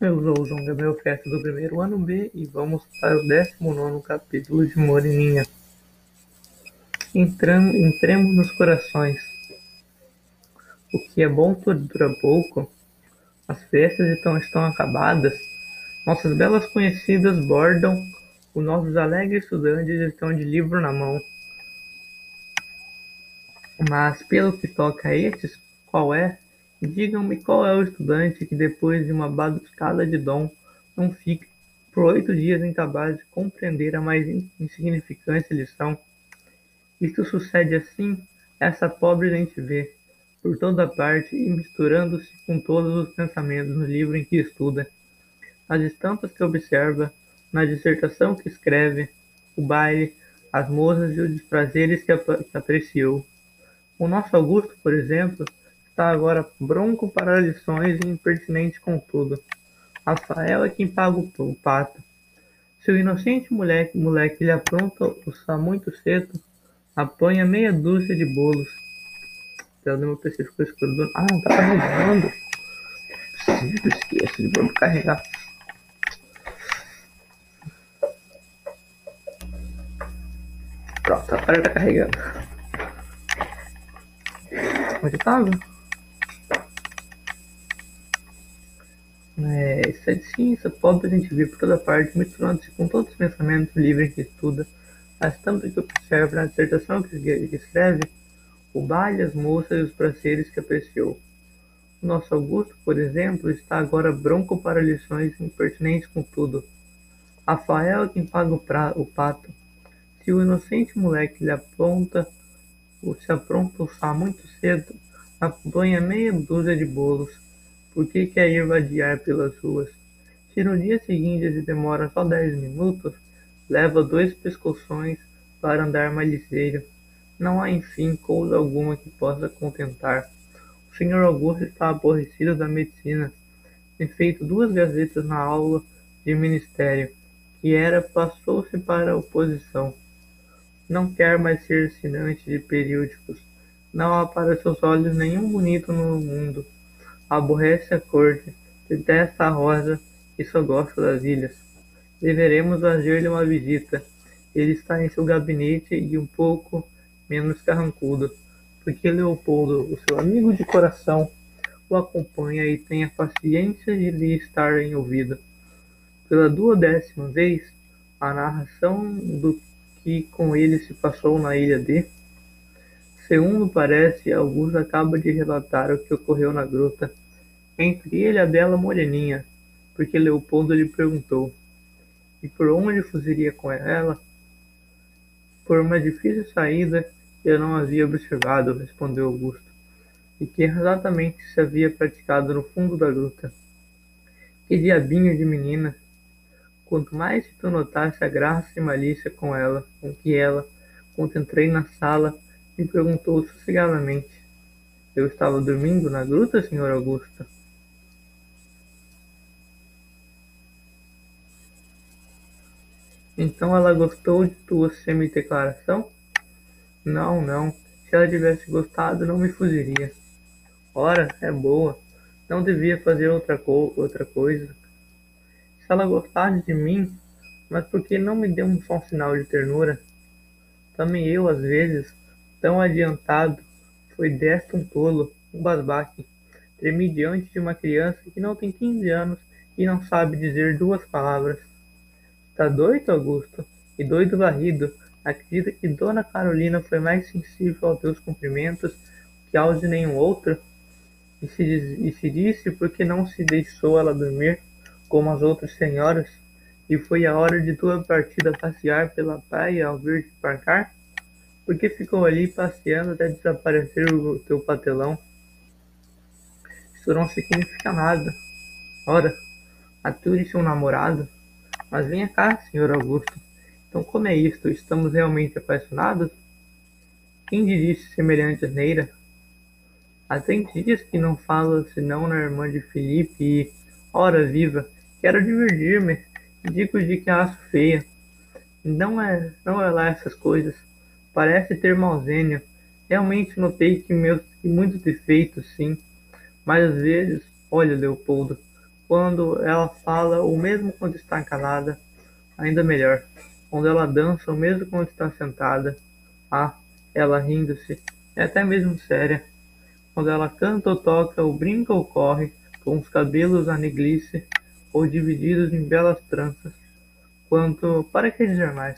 Eu sou o João Gabriel Festa do primeiro ano B e vamos para o 19 capítulo de Moreninha. Entramos, entremos nos corações. O que é bom dura pouco. As festas estão, estão acabadas. Nossas belas conhecidas bordam. Os nossos alegres estudantes estão de livro na mão. Mas pelo que toca a estes, qual é? Digam-me qual é o estudante que, depois de uma baduscada de dom, não fica por oito dias incapaz de compreender a mais insignificante lição. Isto sucede assim, essa pobre gente vê, por toda parte e misturando-se com todos os pensamentos no livro em que estuda, nas estampas que observa, na dissertação que escreve, o baile, as moças e os prazeres que apreciou. O nosso Augusto, por exemplo, está agora bronco para lições e impertinente com tudo. Rafael é quem paga o pato. Se o inocente moleque, moleque lhe apronta o muito cedo, apanha meia dúzia de bolos. Pelo meu PC ficou escuro. Ah, não tá carregando. Esqueço de carregar. Pronto, agora tá carregando. Onde tava? É, de ciência pobre a gente vê por toda parte, misturando-se com todos os pensamentos livres que estuda, as tampas que observa, na dissertação que escreve, o baile, as moças e os prazeres que apreciou. O nosso Augusto, por exemplo, está agora bronco para lições impertinentes com tudo. Rafael é quem paga o, pra, o pato. Se o inocente moleque lhe aponta, ou se apronta o muito cedo, apanha meia dúzia de bolos por que quer ir vadiar pelas ruas? Se no dia seguinte ele demora só dez minutos, leva dois pescoções para andar mais ligeiro. Não há, enfim, coisa alguma que possa contentar. O senhor Augusto está aborrecido da medicina. Tem feito duas gazetas na aula de ministério, que era passou-se para a oposição. Não quer mais ser assinante de periódicos. Não há para seus olhos nenhum bonito no mundo. Aborrece a corte, detesta a rosa e só gosta das ilhas. Deveremos fazer-lhe uma visita. Ele está em seu gabinete e um pouco menos carrancudo, porque Leopoldo, o seu amigo de coração, o acompanha e tem a paciência de lhe estar em ouvido. Pela duodécima vez, a narração do que com ele se passou na ilha de Segundo parece, Augusto acaba de relatar o que ocorreu na gruta, entre ele e a bela moreninha, porque Leopoldo lhe perguntou: E por onde fugiria com ela? Por uma difícil saída eu não havia observado, respondeu Augusto, e que exatamente se havia praticado no fundo da gruta. Que diabinho de menina! Quanto mais se tu notasse a graça e malícia com ela, com que ela, quando entrei na sala, me perguntou sossegadamente. Eu estava dormindo na gruta, senhor Augusto? Então ela gostou de tua semi-declaração? Não, não. Se ela tivesse gostado, não me fugiria. Ora, é boa. Não devia fazer outra, co outra coisa. Se ela gostasse de mim, mas por que não me deu um só sinal de ternura? Também eu, às vezes, Tão adiantado, foi desta um tolo, um basbaque. Tremi diante de uma criança que não tem quinze anos e não sabe dizer duas palavras. Está doido, Augusto? E doido varrido. Acredita que Dona Carolina foi mais sensível aos teus cumprimentos que aos de nenhum outro? E se, e se disse porque não se deixou ela dormir como as outras senhoras? E foi a hora de tua partida passear pela praia ao vir te parcar? Por que ficou ali passeando até desaparecer o teu patelão? Isso não significa nada. Ora, ature seu namorado. Mas venha cá, senhor Augusto. Então como é isto? Estamos realmente apaixonados? Quem disse semelhante asneira? Há trinta dias que não falo senão na irmã de Felipe e, ora viva, quero divertir-me. Digo de que acho feia. Não é, não é lá essas coisas. Parece ter mauzênia. Realmente notei que meus que muitos defeitos, sim. Mas às vezes, olha, Leopoldo, quando ela fala ou mesmo quando está calada, ainda melhor, quando ela dança ou mesmo quando está sentada, ah, ela rindo-se, é até mesmo séria, quando ela canta ou toca ou brinca ou corre, com os cabelos a neglice ou divididos em belas tranças, quanto, para que dizer mais?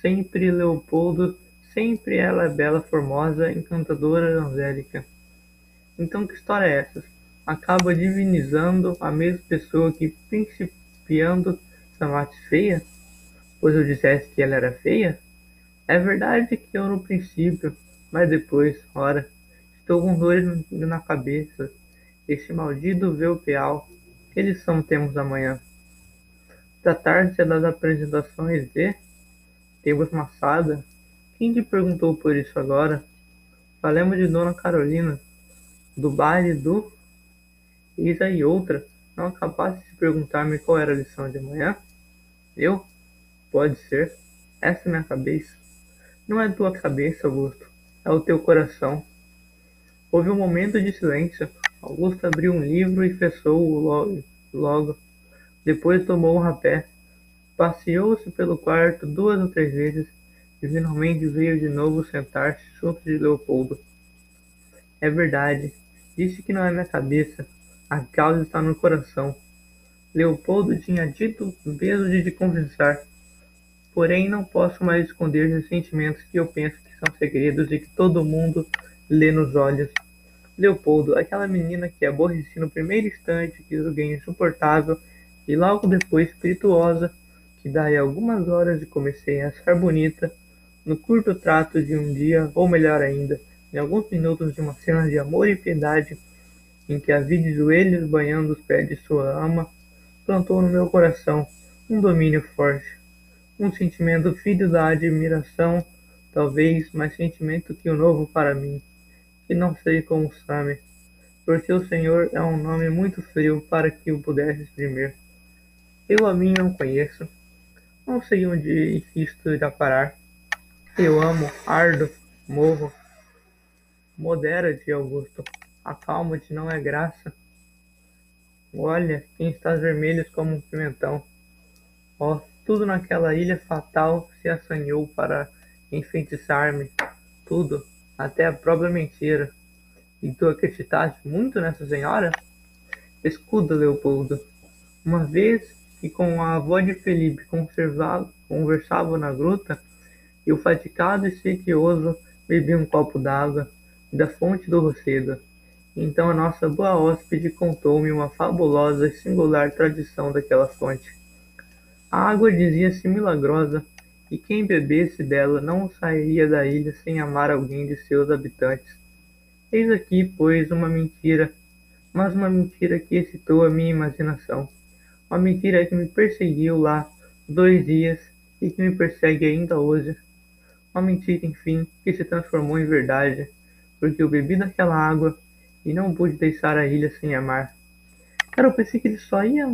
Sempre Leopoldo, sempre ela é bela, formosa, encantadora, angélica. Então que história é essa? Acaba divinizando a mesma pessoa que, principiando, chamaste feia? Pois eu dissesse que ela era feia? É verdade que eu no princípio, mas depois, ora, estou com dores na cabeça. Este maldito Velpeal, que lição temos amanhã? Tratar-se das apresentações de Temos Massada? Quem te perguntou por isso agora? Falemos de Dona Carolina, do baile do. Eis aí outra. Não acabaste de perguntar-me qual era a lição de amanhã? Eu? Pode ser. Essa é minha cabeça. Não é tua cabeça, Augusto. É o teu coração. Houve um momento de silêncio. Augusto abriu um livro e fechou-o logo. logo. Depois tomou um rapé, passeou-se pelo quarto duas ou três vezes e finalmente veio de novo sentar-se junto de Leopoldo. É verdade, disse que não é minha cabeça, a causa está no coração. Leopoldo tinha dito mesmo de te conversar, porém não posso mais esconder os sentimentos que eu penso que são segredos e que todo mundo lê nos olhos. Leopoldo, aquela menina que aborreci no primeiro instante, que julguei insuportável e logo depois espirituosa, que daí algumas horas e comecei a achar bonita, no curto trato de um dia, ou melhor ainda, em alguns minutos de uma cena de amor e piedade, em que a vi de joelhos banhando os pés de sua ama, plantou no meu coração um domínio forte, um sentimento filho da admiração, talvez mais sentimento que o novo para mim, que não sei como sabe, porque o Senhor é um nome muito frio para que o pudesse exprimir. Eu a mim não conheço. Não sei onde isto irá parar. Eu amo, ardo, morro. Modera-te, Augusto. Acalma-te, não é graça. Olha, quem está vermelhos como um pimentão. Oh, tudo naquela ilha fatal se assanhou para enfeitiçar-me. Tudo, até a própria mentira. E tu acreditaste muito nessa senhora? Escuta, Leopoldo. Uma vez que com a avó de Felipe conversavam na gruta, eu, fatigado e sequioso, bebi um copo d'água da fonte do Rocedo. Então a nossa boa hóspede contou-me uma fabulosa e singular tradição daquela fonte. A água dizia-se milagrosa, e quem bebesse dela não sairia da ilha sem amar alguém de seus habitantes. Eis aqui, pois, uma mentira, mas uma mentira que excitou a minha imaginação. Uma mentira que me perseguiu lá dois dias e que me persegue ainda hoje. Uma mentira, enfim, que se transformou em verdade, porque eu bebi daquela água e não pude deixar a ilha sem amar. Cara, eu pensei que ele só ia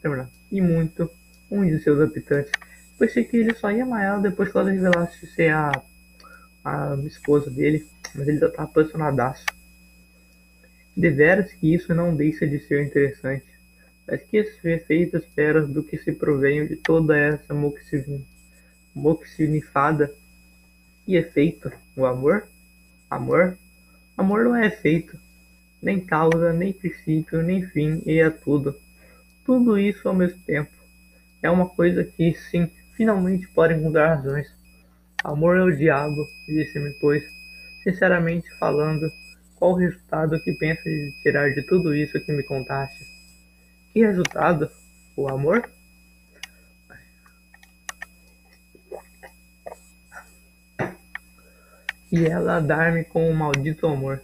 terminar. E muito, um de seus habitantes. Pensei que ele só ia amar ela depois que ela revelasse ser a, a esposa dele, mas ele já tá apaixonadaço. Deveras que isso não deixa de ser interessante mas que efeitos esperas do que se provém de toda essa moxinifada e efeito? O amor? Amor? Amor não é efeito, nem causa, nem princípio, nem fim, e é tudo. Tudo isso ao mesmo tempo. É uma coisa que, sim, finalmente pode mudar razões. Amor é o diabo, disse-me, pois, sinceramente falando, qual o resultado que pensas de tirar de tudo isso que me contaste? Que resultado? O amor? E ela dar-me com o maldito amor.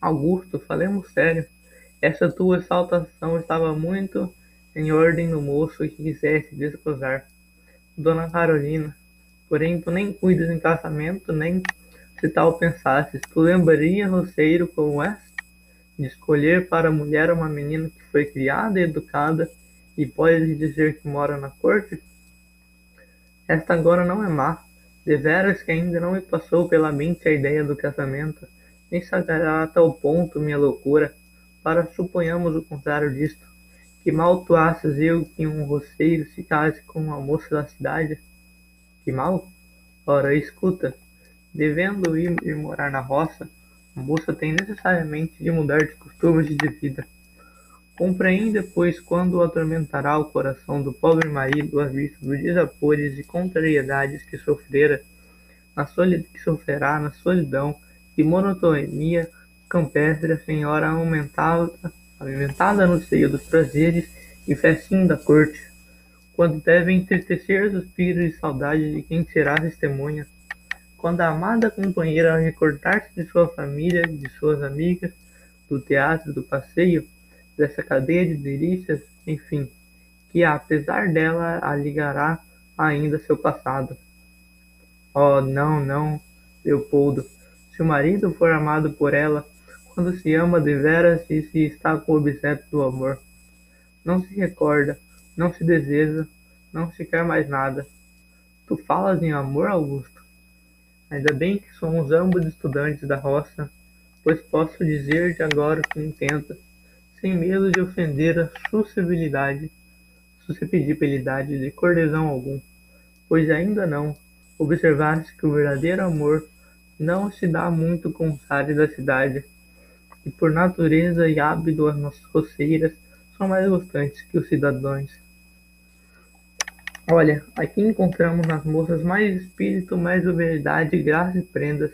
Augusto, falemos sério. Essa tua exaltação estava muito em ordem no moço que quisesse desposar. Dona Carolina, porém tu nem cuidas em casamento, nem se tal pensasses, tu lembrarias, roceiro, como és? de escolher para a mulher uma menina que foi criada e educada e pode dizer que mora na corte? Esta agora não é má, deveras que ainda não me passou pela mente a ideia do casamento, nem saberá a tal ponto minha loucura, para suponhamos o contrário disto. Que mal achas eu que um roceiro se case com uma moça da cidade? Que mal? Ora, escuta, devendo ir, ir morar na roça, a moça tem necessariamente de mudar de costumes e de vida. Compreende, pois, quando atormentará o coração do pobre marido à vista dos desapores e contrariedades que sofrera, na solidão, que sofrerá na solidão e monotonia campestre a senhora alimentada no seio dos prazeres e festim da corte, quando deve entristecer suspiros de saudade de quem será testemunha, quando a amada companheira recordar-se de sua família, de suas amigas, do teatro, do passeio, dessa cadeia de delícias, enfim, que apesar dela a ligará ainda seu passado. Oh, não, não, Leopoldo. Se o marido for amado por ela, quando se ama deveras e se está com o objeto do amor, não se recorda, não se deseja, não se quer mais nada. Tu falas em amor, Augusto? Ainda bem que somos ambos estudantes da roça, pois posso dizer de agora o que entendo sem medo de ofender a suscetibilidade, suscetibilidade de cortesão algum, pois ainda não observaste que o verdadeiro amor não se dá muito com os ares da cidade, e por natureza e hábito as nossas roceiras são mais gostantes que os cidadãos. Olha, aqui encontramos nas moças mais espírito, mais verdade, graça e prendas.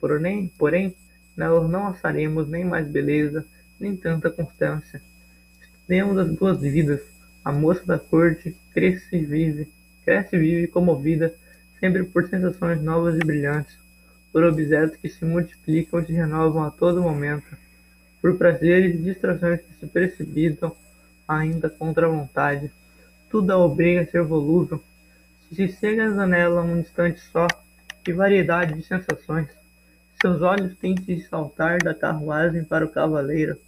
Porém, porém, nós não acharemos nem mais beleza, nem tanta constância. Estudemos as duas vidas. A moça da corte cresce e vive, cresce e vive comovida, sempre por sensações novas e brilhantes, por objetos que se multiplicam e se renovam a todo momento, por prazeres e distrações que se precipitam ainda contra a vontade. Tudo a obriga a ser volúvel. Se chegas a nela um instante só, que variedade de sensações! Seus olhos têm de saltar da carruagem para o cavaleiro,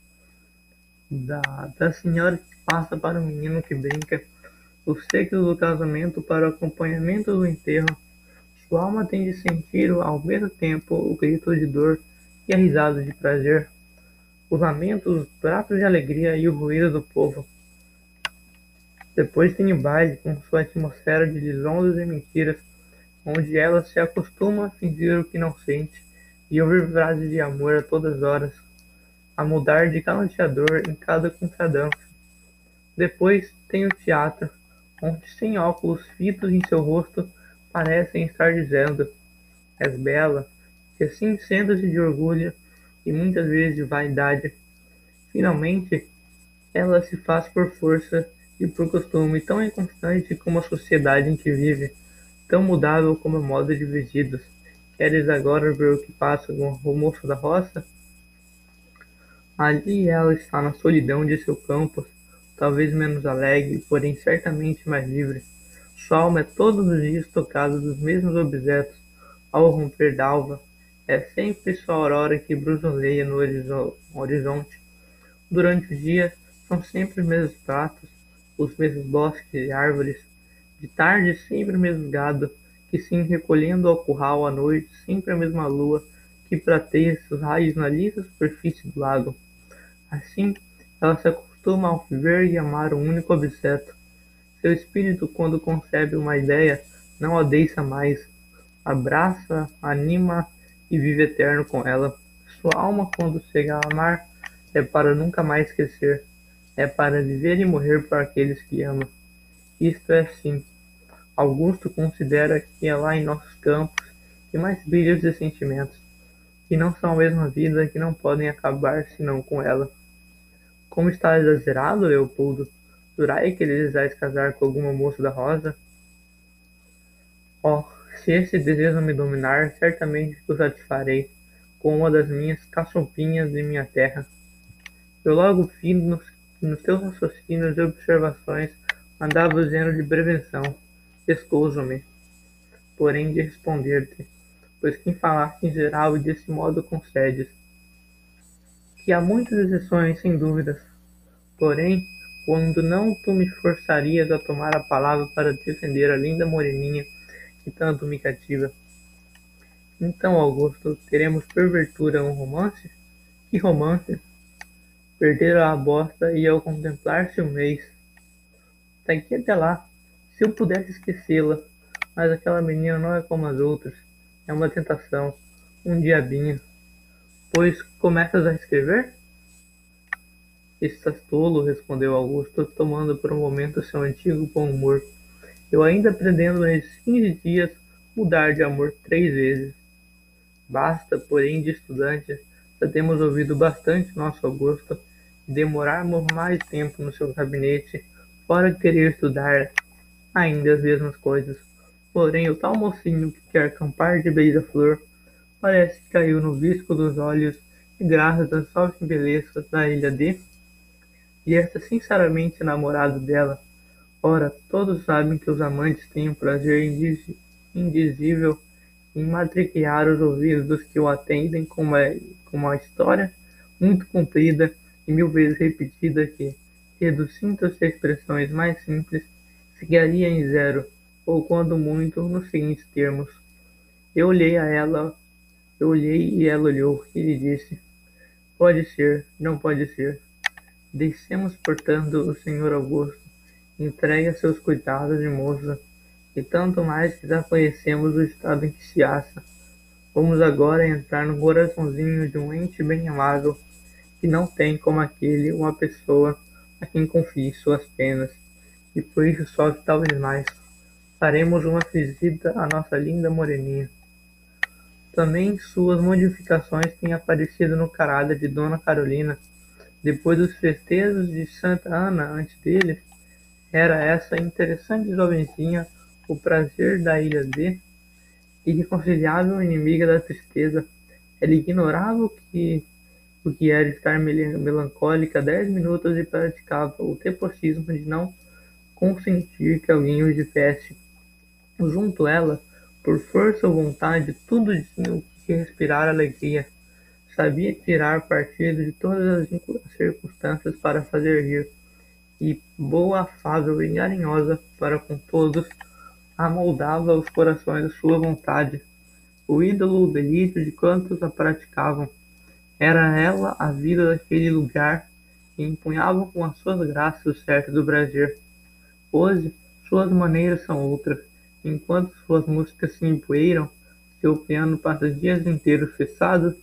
da, da senhora que passa para o menino que brinca, o séquio do casamento para o acompanhamento do enterro. Sua alma tem de sentir ao mesmo tempo o grito de dor e a risada de prazer, os lamentos, os pratos de alegria e o ruído do povo. Depois tem o baile, com sua atmosfera de lisonjas e mentiras, onde ela se acostuma a fingir o que não sente e ouvir frases de amor a todas horas a mudar de galanteador em cada contradança. Depois tem o teatro, onde sem óculos fitos em seu rosto parecem estar dizendo: És bela, e assim sendo-se de orgulho e muitas vezes de vaidade. Finalmente, ela se faz por força e por costume tão inconstante como a sociedade em que vive, tão mudável como o modo de vestidos. Queres agora ver o que passa com o moço da roça? Ali ela está na solidão de seu campo, talvez menos alegre, porém certamente mais livre. Sua alma é todos os dias tocada dos mesmos objetos. Ao romper d'alva, é sempre sua aurora que bruxuleia no horizonte. Durante o dia, são sempre os mesmos pratos, os mesmos bosques e árvores. De tarde, sempre o mesmo gado, que se recolhendo ao curral à noite, sempre a mesma lua, que prateia seus raios na lisa superfície do lago. Assim, ela se acostuma a ver e amar um único objeto. Seu espírito, quando concebe uma ideia, não a deixa mais. Abraça, anima e vive eterno com ela. Sua alma, quando chega a amar, é para nunca mais esquecer. É para viver e morrer por aqueles que ama. Isto é sim. Augusto considera que é lá em nossos campos que mais brilham os sentimentos, que não são a mesma vida, que não podem acabar senão com ela. Como está exagerado, Leopoldo? Jurai que desejais casar com alguma moça da rosa? Oh, se esse desejo me dominar, certamente o satisfarei com uma das minhas caçompinhas de minha terra. Eu logo vi nos, nos teus raciocínios e observações andava o gênero de prevenção. Escuso-me, porém, de responder-te, pois quem falaste em geral e desse modo concedes que há muitas exceções, sem dúvidas. Porém, quando não tu me forçarias a tomar a palavra para defender a linda moreninha que tanto me cativa. Então, Augusto, teremos porventura um romance? Que romance? Perdera a bosta e ao contemplar-se um mês. Daqui até lá, se eu pudesse esquecê-la, mas aquela menina não é como as outras. É uma tentação, um diabinho. Pois começas a escrever? Estás tolo, respondeu Augusto, tomando por um momento seu antigo bom humor. Eu ainda pretendo nesses quinze dias mudar de amor três vezes. Basta, porém, de estudante, já temos ouvido bastante nosso Augusto e demorarmos mais tempo no seu gabinete, fora querer estudar ainda as mesmas coisas. Porém, o tal mocinho que quer acampar de beija-flor parece que caiu no visco dos olhos e graças às fortes belezas da ilha de e esta sinceramente namorado dela. Ora, todos sabem que os amantes têm um prazer indizível em matriquear os ouvidos dos que o atendem com uma, com uma história muito comprida e mil vezes repetida que, reduzindo as expressões mais simples, ficaria em zero, ou quando muito, nos seguintes termos. Eu olhei a ela, eu olhei e ela olhou, e lhe disse, pode ser, não pode ser. Deixemos, portanto, o senhor Augusto entregue a seus cuidados de moça, e tanto mais que já conhecemos o estado em que se acha. Vamos agora entrar no coraçãozinho de um ente bem amável, que não tem como aquele uma pessoa a quem confie suas penas, e por isso sofre talvez mais. Faremos uma visita à nossa linda moreninha. Também suas modificações têm aparecido no caráter de Dona Carolina, depois dos festejos de Santa Ana antes deles, era essa interessante jovenzinha o prazer da ilha de irreconciliável inimiga da tristeza. Ela ignorava o que, o que era estar melancólica dez minutos e praticava o tepocismo de não consentir que alguém o tivesse. Junto ela, por força ou vontade, tudo tinha que respirar alegria. Sabia tirar partido de todas as circunstâncias para fazer rir, e, boa, afável e carinhosa para com todos, amoldava os corações à sua vontade. O ídolo, o delírio de quantos a praticavam. Era ela a vida daquele lugar e empunhavam com as suas graças o certo do Brasil. Hoje, suas maneiras são outras. Enquanto suas músicas se empoeiram, seu piano passa dias inteiros fechado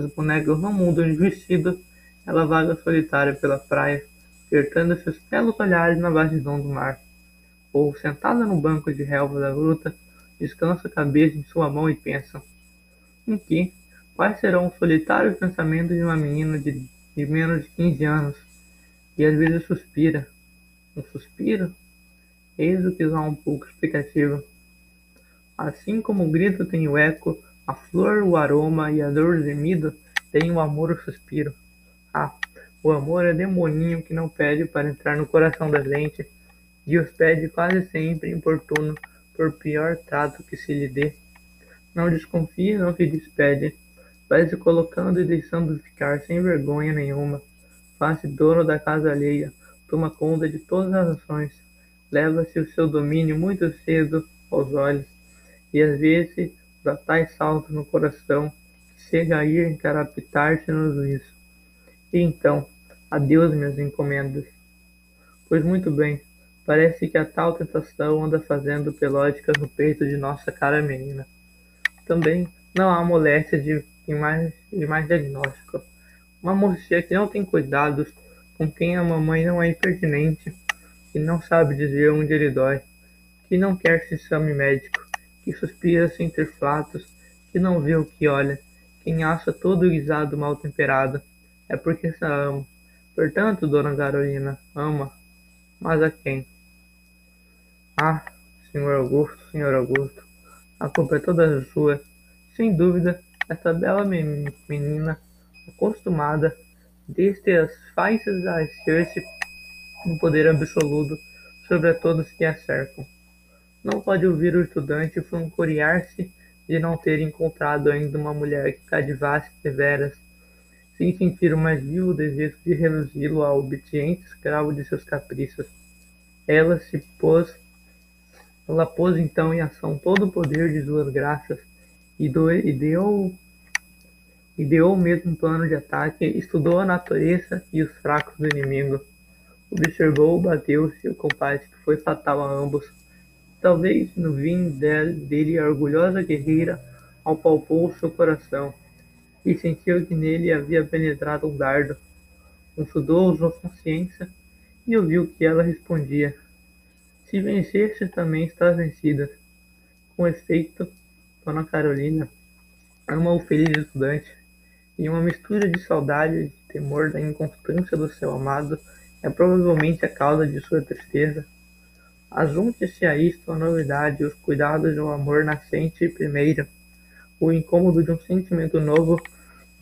seus bonecos não mudam de vestido, ela vaga solitária pela praia, apertando seus belos olhares na vastidão do mar. Ou, sentada no banco de relva da gruta, descansa a cabeça em sua mão e pensa: em que? Quais serão os solitários pensamentos de uma menina de, de menos de quinze anos? E às vezes suspira. Um suspiro? Eis o que dá um pouco explicativo. Assim como o grito tem o eco, a flor, o aroma e a dor gemida têm o amor o suspiro. Ah, o amor é demoninho que não pede para entrar no coração da gente e os pede quase sempre importuno por pior trato que se lhe dê. Não desconfie, não se despede, vai se colocando e deixando ficar sem vergonha nenhuma. Faz-se dono da casa alheia, toma conta de todas as ações, leva-se o seu domínio muito cedo aos olhos, e às vezes dá tais saltos no coração que chega a ir encarapitar-se no juízo. E então, adeus minhas encomendas. Pois muito bem, parece que a tal tentação anda fazendo pelódicas no peito de nossa cara menina. Também não há moléstia de, de, mais, de mais diagnóstico. Uma mocinha que não tem cuidados, com quem a mamãe não é impertinente, que não sabe dizer onde ele dói, que não quer se chame médico, que suspira sem ter fatos, que não vê o que olha, quem acha todo guisado mal temperado, é porque se ama. Portanto, dona Carolina, ama, mas a quem? Ah, senhor Augusto, senhor Augusto, a culpa é toda sua. Sem dúvida, essa bela menina, acostumada desde as faixas a exercer um poder absoluto sobre a todos que a cercam. Não pode ouvir o estudante vangloriar-se de não ter encontrado ainda uma mulher que cativasse deveras, sem sentir o mais vivo desejo de reduzi-lo ao obediente escravo de seus caprichos. Ela se pôs, ela pôs então em ação todo o poder de suas graças e, do, e deu Ideou mesmo plano de ataque, estudou a natureza e os fracos do inimigo. Observou bateu-se o combate que foi fatal a ambos. Talvez no vinho dele a orgulhosa guerreira apalpou seu coração e sentiu que nele havia penetrado um dardo. Consultou sua consciência e ouviu que ela respondia: Se venceste, também estás vencida. Com efeito, Dona Carolina ama o feliz estudante, e uma mistura de saudade e de temor da inconstância do seu amado é provavelmente a causa de sua tristeza. Ajunte-se a isto a novidade, os cuidados de um amor nascente primeiro, o incômodo de um sentimento novo,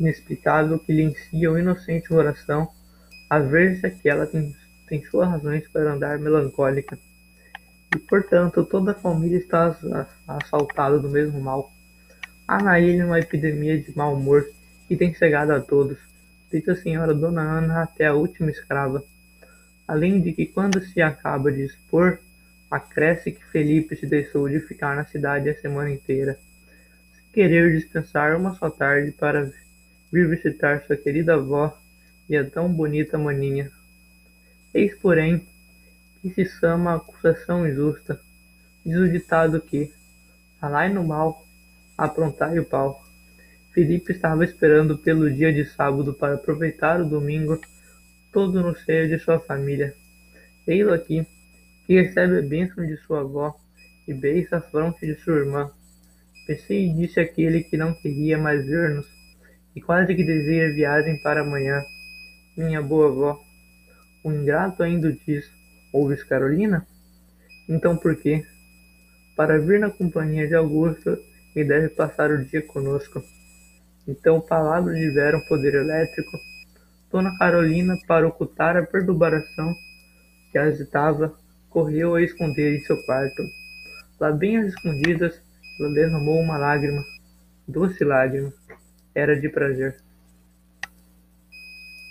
inexplicável, que lhe ensina o inocente coração, a ver-se que ela tem, tem suas razões para andar melancólica. E, portanto, toda a família está assaltada do mesmo mal. Há na ilha uma epidemia de mau humor que tem cegado a todos, desde a senhora Dona Ana até a última escrava. Além de que, quando se acaba de expor, acresce que Felipe se deixou de ficar na cidade a semana inteira, se querer dispensar uma só tarde para vir visitar sua querida avó e a tão bonita maninha. Eis, porém, que se chama acusação injusta. Diz o ditado que, falai no mal, aprontai o pau. Felipe estava esperando pelo dia de sábado para aproveitar o domingo todo no seio de sua família. Eis aqui, que recebe a bênção de sua avó e beija a fronte de sua irmã. Pensei e disse aquele que não queria mais ver-nos, e quase que deseja viagem para amanhã. Minha boa avó. O ingrato ainda diz, Ouves, Carolina? Então por quê? Para vir na companhia de Augusto e deve passar o dia conosco. Então palavras tiveram poder elétrico. Dona Carolina, para ocultar a perturbação que agitava, correu a esconder em seu quarto. Lá bem às escondidas, ela derramou uma lágrima, doce lágrima, era de prazer.